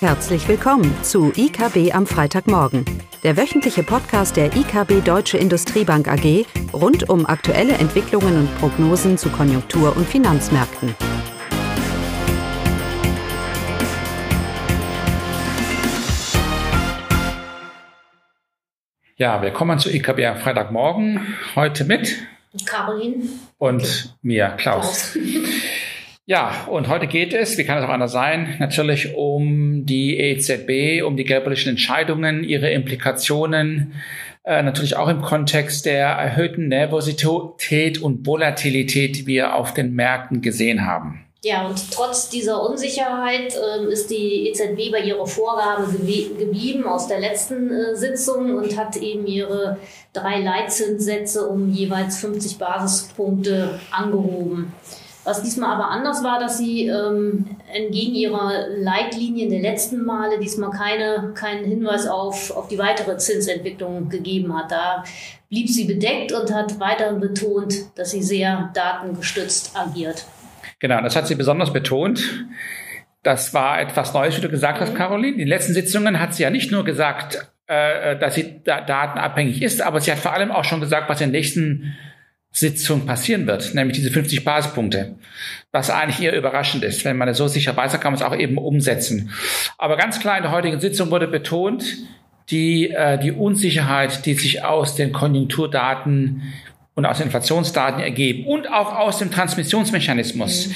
Herzlich willkommen zu IKB am Freitagmorgen, der wöchentliche Podcast der IKB Deutsche Industriebank AG rund um aktuelle Entwicklungen und Prognosen zu Konjunktur- und Finanzmärkten. Ja, willkommen zu IKB am Freitagmorgen. Heute mit Caroline und okay. mir, Klaus. Klaus. Ja, und heute geht es, wie kann es auch anders sein, natürlich um die EZB, um die geldpolitischen Entscheidungen, ihre Implikationen, äh, natürlich auch im Kontext der erhöhten Nervosität und Volatilität, die wir auf den Märkten gesehen haben. Ja, und trotz dieser Unsicherheit äh, ist die EZB bei ihrer Vorgabe geblieben aus der letzten äh, Sitzung und hat eben ihre drei Leitzinssätze um jeweils 50 Basispunkte angehoben. Was diesmal aber anders war, dass sie ähm, entgegen ihrer Leitlinien der letzten Male diesmal keine, keinen Hinweis auf, auf die weitere Zinsentwicklung gegeben hat. Da blieb sie bedeckt und hat weiterhin betont, dass sie sehr datengestützt agiert. Genau, das hat sie besonders betont. Das war etwas Neues, wie du gesagt hast, mhm. Caroline. In den letzten Sitzungen hat sie ja nicht nur gesagt, äh, dass sie da datenabhängig ist, aber sie hat vor allem auch schon gesagt, was in den nächsten Sitzung passieren wird, nämlich diese 50 Basispunkte, was eigentlich eher überraschend ist. Wenn man es so sicher weiß, dann kann man es auch eben umsetzen. Aber ganz klar in der heutigen Sitzung wurde betont, die, äh, die Unsicherheit, die sich aus den Konjunkturdaten und aus Inflationsdaten ergeben und auch aus dem Transmissionsmechanismus. Mhm.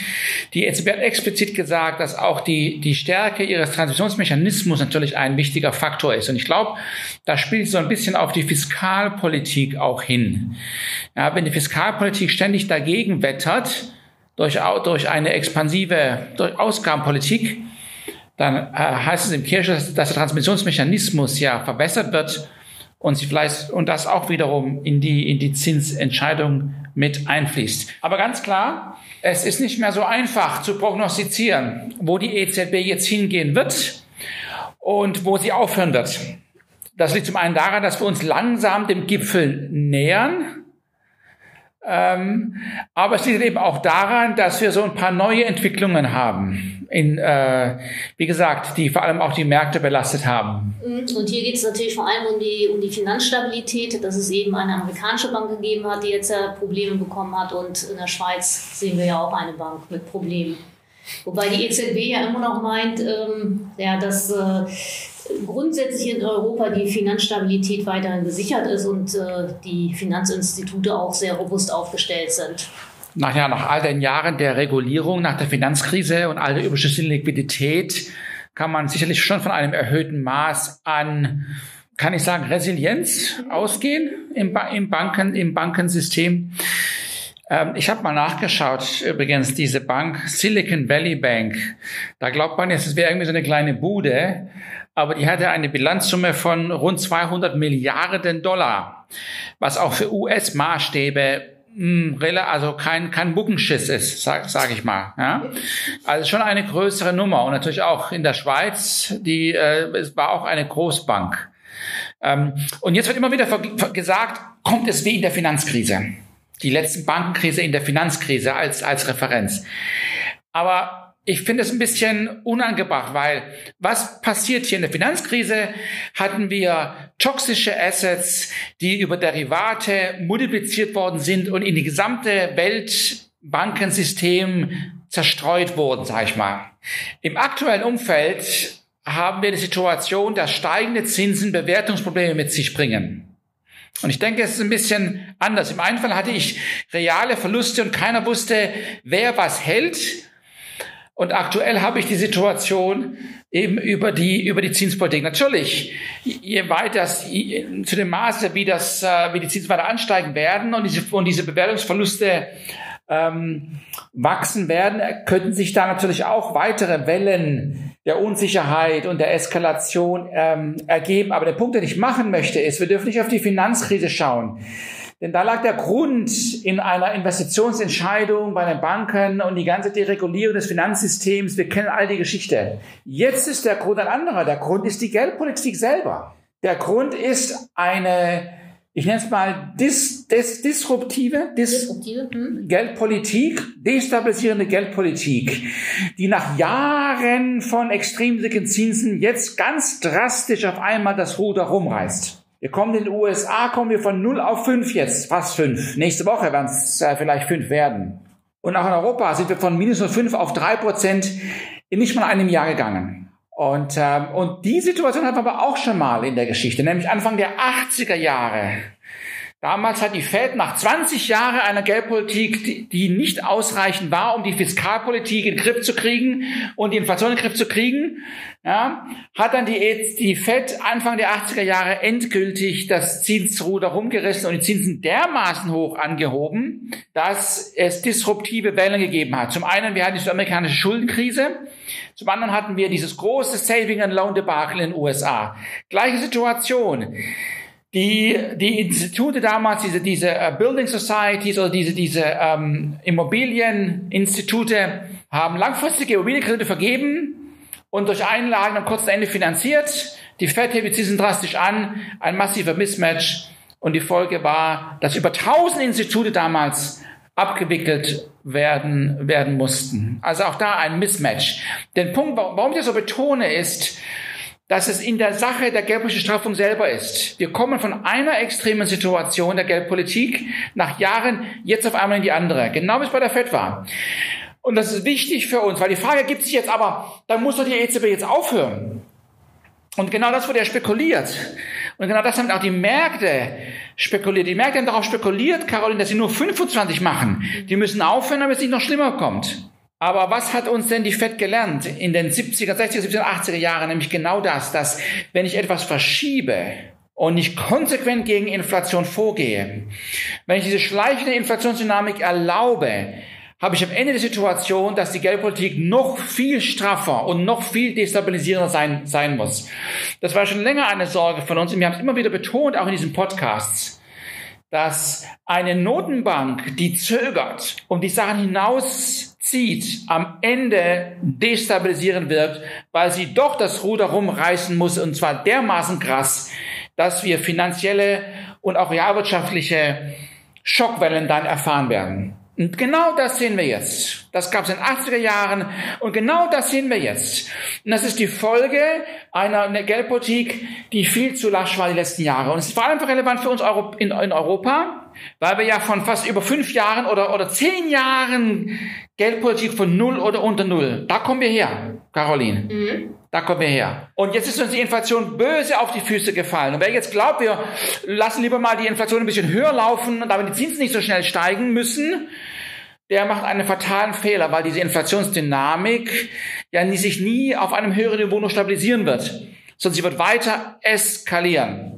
Die EZB hat explizit gesagt, dass auch die, die Stärke ihres Transmissionsmechanismus natürlich ein wichtiger Faktor ist. Und ich glaube, da spielt so ein bisschen auf die Fiskalpolitik auch hin. Ja, wenn die Fiskalpolitik ständig dagegen wettert, durch, durch eine expansive durch Ausgabenpolitik, dann äh, heißt es im Kirche, dass der Transmissionsmechanismus ja verbessert wird und sie vielleicht und das auch wiederum in die in die Zinsentscheidung mit einfließt. Aber ganz klar, es ist nicht mehr so einfach zu prognostizieren, wo die EZB jetzt hingehen wird und wo sie aufhören wird. Das liegt zum einen daran, dass wir uns langsam dem Gipfel nähern ähm, aber es liegt eben auch daran, dass wir so ein paar neue Entwicklungen haben, in, äh, wie gesagt, die vor allem auch die Märkte belastet haben. Mhm. Und hier geht es natürlich vor allem um die, um die Finanzstabilität, dass es eben eine amerikanische Bank gegeben hat, die jetzt ja Probleme bekommen hat. Und in der Schweiz sehen wir ja auch eine Bank mit Problemen. Wobei die EZB ja immer noch meint, ähm, ja, dass äh, grundsätzlich in Europa die Finanzstabilität weiterhin gesichert ist und äh, die Finanzinstitute auch sehr robust aufgestellt sind. Nachher, nach all den Jahren der Regulierung, nach der Finanzkrise und all der überschüssigen Liquidität, kann man sicherlich schon von einem erhöhten Maß an, kann ich sagen, Resilienz ausgehen im, ba im, Banken, im Bankensystem. Ähm, ich habe mal nachgeschaut, übrigens, diese Bank, Silicon Valley Bank, da glaubt man jetzt, es wäre irgendwie so eine kleine Bude, aber die hatte eine Bilanzsumme von rund 200 Milliarden Dollar, was auch für US-Maßstäbe hm, also kein, kein Buckenschiss ist, sag, sag ich mal. Ja? Also schon eine größere Nummer und natürlich auch in der Schweiz, die äh, es war auch eine Großbank. Ähm, und jetzt wird immer wieder gesagt, kommt es wie in der Finanzkrise. Die letzten Bankenkrise in der Finanzkrise als, als Referenz. Aber ich finde es ein bisschen unangebracht, weil was passiert hier in der Finanzkrise? Hatten wir toxische Assets, die über Derivate multipliziert worden sind und in die gesamte Weltbankensystem zerstreut wurden, sage ich mal. Im aktuellen Umfeld haben wir die Situation, dass steigende Zinsen Bewertungsprobleme mit sich bringen. Und ich denke, es ist ein bisschen anders. Im einen Fall hatte ich reale Verluste und keiner wusste, wer was hält. Und aktuell habe ich die Situation eben über die, über die Zinspolitik. Natürlich, je weiter, zu dem Maße, wie das, äh, wie die Zinsen weiter ansteigen werden und diese, und diese Bewertungsverluste ähm, wachsen werden, könnten sich da natürlich auch weitere Wellen der Unsicherheit und der Eskalation ähm, ergeben. Aber der Punkt, den ich machen möchte, ist, wir dürfen nicht auf die Finanzkrise schauen. Denn da lag der Grund in einer Investitionsentscheidung bei den Banken und die ganze Deregulierung des Finanzsystems. Wir kennen all die Geschichte. Jetzt ist der Grund ein anderer. Der Grund ist die Geldpolitik selber. Der Grund ist eine ich nenne es mal dis, dis, disruptive, dis, disruptive hm. Geldpolitik, destabilisierende Geldpolitik, die nach Jahren von extrem dicken Zinsen jetzt ganz drastisch auf einmal das Ruder rumreißt. Wir kommen in den USA, kommen wir von 0 auf 5 jetzt, fast 5. Nächste Woche werden es äh, vielleicht 5 werden. Und auch in Europa sind wir von minus 5 auf 3 Prozent in nicht mal einem Jahr gegangen. Und, ähm, und die Situation hatten wir aber auch schon mal in der Geschichte, nämlich Anfang der 80er Jahre. Damals hat die Fed nach 20 Jahren einer Geldpolitik, die nicht ausreichend war, um die Fiskalpolitik in den Griff zu kriegen und die Inflation in den Griff zu kriegen, ja, hat dann die, die Fed Anfang der 80er Jahre endgültig das Zinsruder rumgerissen und die Zinsen dermaßen hoch angehoben, dass es disruptive Wellen gegeben hat. Zum einen, wir hatten die südamerikanische Schuldenkrise, zum anderen hatten wir dieses große Saving and Loan Debakel in den USA. Gleiche Situation. Die, die Institute damals, diese, diese uh, Building Societies oder diese, diese ähm, Immobilieninstitute haben langfristige Immobilienkredite vergeben und durch Einlagen am kurzen Ende finanziert. Die Fed hebt die drastisch an, ein massiver Mismatch. Und die Folge war, dass über tausend Institute damals abgewickelt werden, werden mussten. Also auch da ein Mismatch. Den Punkt, warum ich das so betone, ist, dass es in der Sache der geldpolitischen Straffung selber ist. Wir kommen von einer extremen Situation der Geldpolitik nach Jahren jetzt auf einmal in die andere. Genau wie es bei der FED war. Und das ist wichtig für uns, weil die Frage gibt sich jetzt aber, dann muss doch die EZB jetzt aufhören. Und genau das wurde ja spekuliert. Und genau das haben auch die Märkte spekuliert. Die Märkte haben darauf spekuliert, Caroline, dass sie nur 25 machen. Die müssen aufhören, damit es nicht noch schlimmer kommt. Aber was hat uns denn die FED gelernt in den 70er, 60er, 70er, 80er Jahren? Nämlich genau das, dass wenn ich etwas verschiebe und nicht konsequent gegen Inflation vorgehe, wenn ich diese schleichende Inflationsdynamik erlaube, habe ich am Ende die Situation, dass die Geldpolitik noch viel straffer und noch viel destabilisierender sein, sein muss. Das war schon länger eine Sorge von uns und wir haben es immer wieder betont, auch in diesen Podcasts, dass eine Notenbank, die zögert und die Sachen hinauszieht, am Ende destabilisieren wird, weil sie doch das Ruder rumreißen muss und zwar dermaßen krass, dass wir finanzielle und auch realwirtschaftliche Schockwellen dann erfahren werden. Und genau das sehen wir jetzt. Das gab es in den 80er Jahren und genau das sehen wir jetzt. Und das ist die Folge einer Geldpolitik, die viel zu lasch war die letzten Jahre. Und es ist vor allem relevant für uns in, Europa, weil wir ja von fast über fünf Jahren oder, oder zehn Jahren Geldpolitik von null oder unter null, da kommen wir her, Caroline. Mhm. Da kommen wir her. Und jetzt ist uns die Inflation böse auf die Füße gefallen. Und wer jetzt glaubt, wir lassen lieber mal die Inflation ein bisschen höher laufen, damit die Zinsen nicht so schnell steigen müssen, der macht einen fatalen Fehler, weil diese Inflationsdynamik ja sich nie auf einem höheren Niveau nur stabilisieren wird, sondern sie wird weiter eskalieren.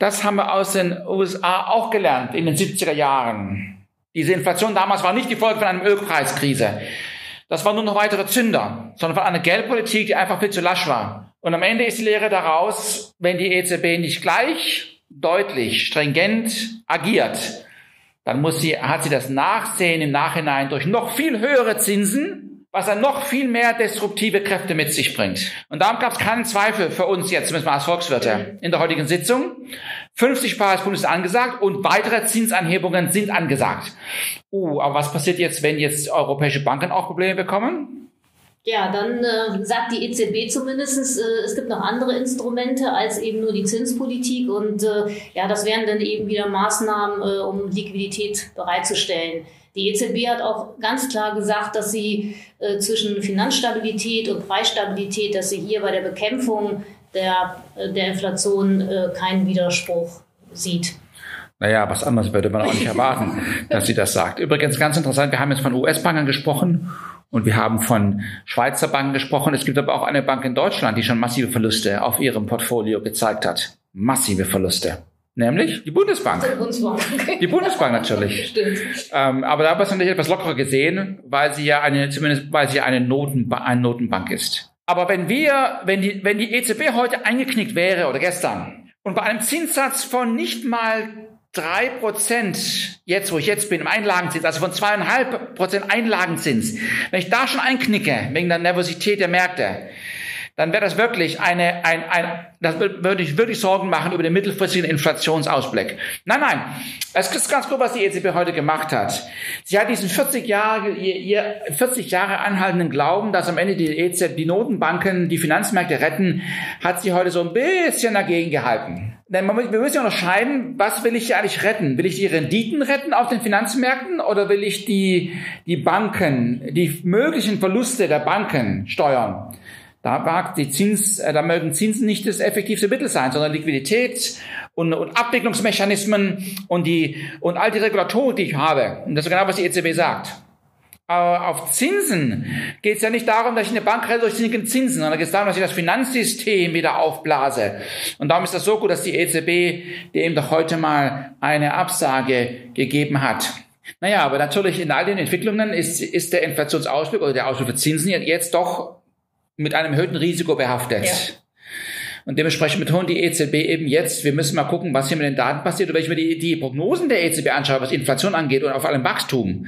Das haben wir aus den USA auch gelernt in den 70er Jahren. Diese Inflation damals war nicht die Folge von einer Ölpreiskrise. Das war nur noch weitere Zünder, sondern von einer Geldpolitik, die einfach viel zu lasch war. Und am Ende ist die Lehre daraus, wenn die EZB nicht gleich, deutlich, stringent agiert, dann muss sie, hat sie das Nachsehen im Nachhinein durch noch viel höhere Zinsen, was dann noch viel mehr destruktive Kräfte mit sich bringt. Und darum gab es keinen Zweifel für uns jetzt, zumindest mal als Volkswirte, in der heutigen Sitzung. 50 Basispunkte ist angesagt und weitere Zinsanhebungen sind angesagt. Uh, aber was passiert jetzt, wenn jetzt europäische Banken auch Probleme bekommen? Ja, dann äh, sagt die EZB zumindest, äh, es gibt noch andere Instrumente als eben nur die Zinspolitik und äh, ja, das wären dann eben wieder Maßnahmen, äh, um Liquidität bereitzustellen. Die EZB hat auch ganz klar gesagt, dass sie äh, zwischen Finanzstabilität und Preisstabilität, dass sie hier bei der Bekämpfung der, äh, der Inflation äh, keinen Widerspruch sieht. Naja, was anderes würde man auch nicht erwarten, dass sie das sagt. Übrigens ganz interessant, wir haben jetzt von US-Bankern gesprochen und wir haben von Schweizer Banken gesprochen. Es gibt aber auch eine Bank in Deutschland, die schon massive Verluste auf ihrem Portfolio gezeigt hat. Massive Verluste. Nämlich die Bundesbank. Die Bundesbank, die Bundesbank natürlich. Stimmt. Ähm, aber da haben wir es natürlich etwas lockerer gesehen, weil sie ja eine, zumindest weil sie ja eine, Notenba eine Notenbank ist. Aber wenn wir, wenn die, wenn die EZB heute eingeknickt wäre oder gestern und bei einem Zinssatz von nicht mal drei Prozent, jetzt wo ich jetzt bin, im Einlagenzins, also von zweieinhalb Prozent Einlagenzins, wenn ich da schon einknicke, wegen der Nervosität der Märkte, dann wäre das wirklich eine, ein, ein, das würde ich wirklich Sorgen machen über den mittelfristigen Inflationsausblick. Nein, nein, es ist ganz gut, was die EZB heute gemacht hat. Sie hat diesen 40 Jahre, ihr 40 Jahre anhaltenden Glauben, dass am Ende die EZB, die Notenbanken, die Finanzmärkte retten, hat sie heute so ein bisschen dagegen gehalten. Denn wir müssen ja unterscheiden, was will ich hier eigentlich retten? Will ich die Renditen retten auf den Finanzmärkten oder will ich die, die Banken, die möglichen Verluste der Banken steuern? Da mag die Zins, äh, da mögen Zinsen nicht das effektivste Mittel sein, sondern Liquidität und, und Abwicklungsmechanismen und die, und all die Regulatoren, die ich habe. Und das ist genau, was die EZB sagt. Aber auf Zinsen geht es ja nicht darum, dass ich eine Bank rette durch sinkende Zinsen, sondern geht es darum, dass ich das Finanzsystem wieder aufblase. Und darum ist das so gut, dass die EZB dem doch heute mal eine Absage gegeben hat. Naja, aber natürlich in all den Entwicklungen ist, ist der Inflationsausblick oder der Ausblick für Zinsen jetzt doch mit einem erhöhten Risiko behaftet. Ja. Und dementsprechend betonen die EZB eben jetzt, wir müssen mal gucken, was hier mit den Daten passiert und wenn ich mir die, die Prognosen der EZB anschaue, was Inflation angeht und auf allem Wachstum.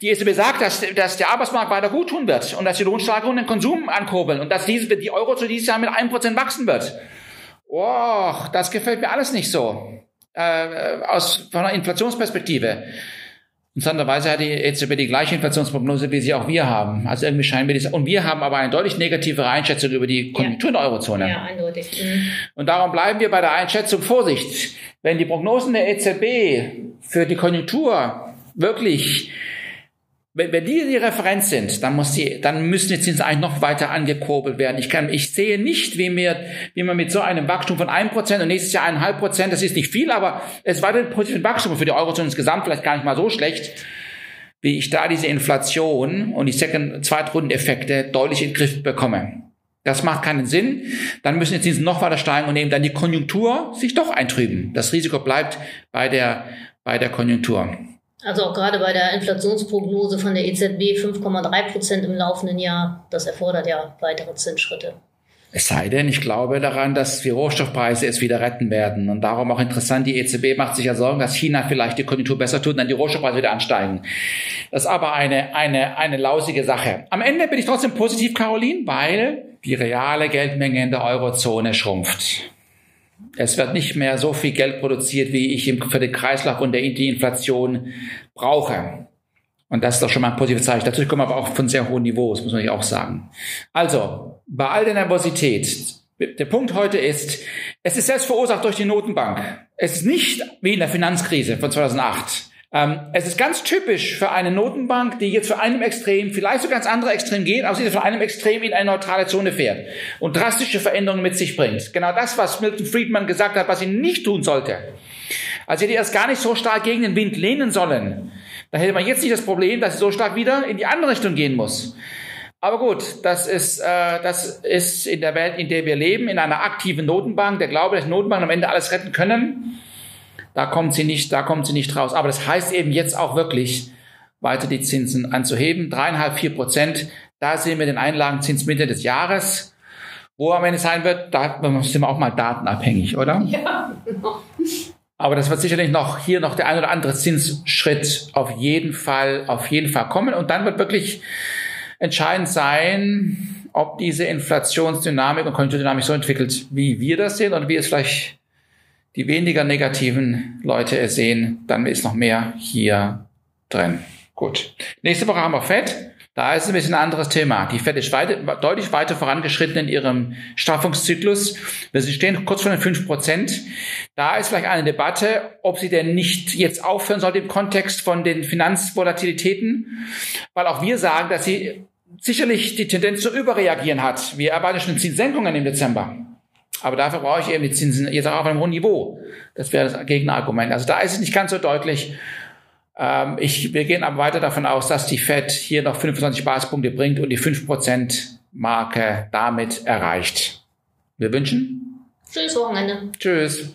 Die EZB sagt, dass, dass der Arbeitsmarkt weiter gut tun wird und dass die Lohnsteigerungen den Konsum ankurbeln und dass diese, die Euro zu dieses Jahr mit einem Prozent wachsen wird. Oh, das gefällt mir alles nicht so. Äh, aus von einer Inflationsperspektive. Interessanterweise hat die EZB die gleiche Inflationsprognose, wie sie auch wir haben. Also irgendwie scheinen wir das, und wir haben aber eine deutlich negativere Einschätzung über die Konjunktur ja. in der Eurozone. Ja, eindeutig. Mhm. Und darum bleiben wir bei der Einschätzung Vorsicht. Wenn die Prognosen der EZB für die Konjunktur wirklich wenn, wenn die die Referenz sind, dann muss die, dann müssen die Zinsen eigentlich noch weiter angekurbelt werden. Ich kann, ich sehe nicht, wie mir, wie man mit so einem Wachstum von einem Prozent und nächstes Jahr eineinhalb Prozent, das ist nicht viel, aber es war ein positives Wachstum für die Eurozone insgesamt vielleicht gar nicht mal so schlecht, wie ich da diese Inflation und die Second, Zweitrundeneffekte deutlich in den Griff bekomme. Das macht keinen Sinn. Dann müssen die Zinsen noch weiter steigen und eben dann die Konjunktur sich doch eintrüben. Das Risiko bleibt bei der, bei der Konjunktur. Also auch gerade bei der Inflationsprognose von der EZB 5,3 Prozent im laufenden Jahr, das erfordert ja weitere Zinsschritte. Es sei denn, ich glaube daran, dass die Rohstoffpreise es wieder retten werden. Und darum auch interessant, die EZB macht sich ja Sorgen, dass China vielleicht die Konjunktur besser tut und dann die Rohstoffpreise wieder ansteigen. Das ist aber eine, eine, eine lausige Sache. Am Ende bin ich trotzdem positiv, Caroline, weil die reale Geldmenge in der Eurozone schrumpft. Es wird nicht mehr so viel Geld produziert, wie ich für den Kreislauf und die Inflation brauche. Und das ist doch schon mal ein positives Zeichen. Dazu kommen aber auch von sehr hohen Niveaus, muss man ja auch sagen. Also, bei all der Nervosität, der Punkt heute ist, es ist selbst verursacht durch die Notenbank. Es ist nicht wie in der Finanzkrise von 2008. Ähm, es ist ganz typisch für eine Notenbank, die jetzt für einem Extrem, vielleicht sogar ganz andere Extrem geht, aber sie von einem Extrem in eine neutrale Zone fährt und drastische Veränderungen mit sich bringt. Genau das, was Milton Friedman gesagt hat, was sie nicht tun sollte. Also hätte erst gar nicht so stark gegen den Wind lehnen sollen. Da hätte man jetzt nicht das Problem, dass sie so stark wieder in die andere Richtung gehen muss. Aber gut, das ist, äh, das ist in der Welt, in der wir leben, in einer aktiven Notenbank. Der Glaube, dass Notenbanken am Ende alles retten können da kommt sie nicht, da kommt sie nicht raus. Aber das heißt eben jetzt auch wirklich, weiter die Zinsen anzuheben. Dreieinhalb, vier Prozent. Da sehen wir den Einlagenzins Mitte des Jahres. Wo am Ende sein wird, da sind wir auch mal datenabhängig, oder? Ja, genau. Aber das wird sicherlich noch hier noch der ein oder andere Zinsschritt auf jeden Fall, auf jeden Fall kommen. Und dann wird wirklich entscheidend sein, ob diese Inflationsdynamik und Konjunkturdynamik so entwickelt, wie wir das sehen oder wie es vielleicht die weniger negativen Leute sehen, dann ist noch mehr hier drin. Gut. Nächste Woche haben wir FED. Da ist ein bisschen ein anderes Thema. Die FED ist weiter, deutlich weiter vorangeschritten in ihrem Straffungszyklus. Wir stehen kurz vor den 5 Prozent. Da ist vielleicht eine Debatte, ob sie denn nicht jetzt aufhören sollte im Kontext von den Finanzvolatilitäten. Weil auch wir sagen, dass sie sicherlich die Tendenz zu überreagieren hat. Wir erwarten schon Zinssenkungen im Dezember. Aber dafür brauche ich eben die Zinsen jetzt auch auf einem hohen Niveau. Das wäre das Gegenargument. Also da ist es nicht ganz so deutlich. Ähm, ich, wir gehen aber weiter davon aus, dass die Fed hier noch 25 Basispunkte bringt und die 5% Marke damit erreicht. Wir wünschen. Tschüss Wochenende. Tschüss.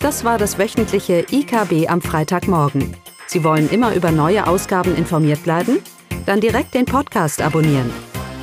Das war das wöchentliche IKB am Freitagmorgen. Sie wollen immer über neue Ausgaben informiert bleiben? Dann direkt den Podcast abonnieren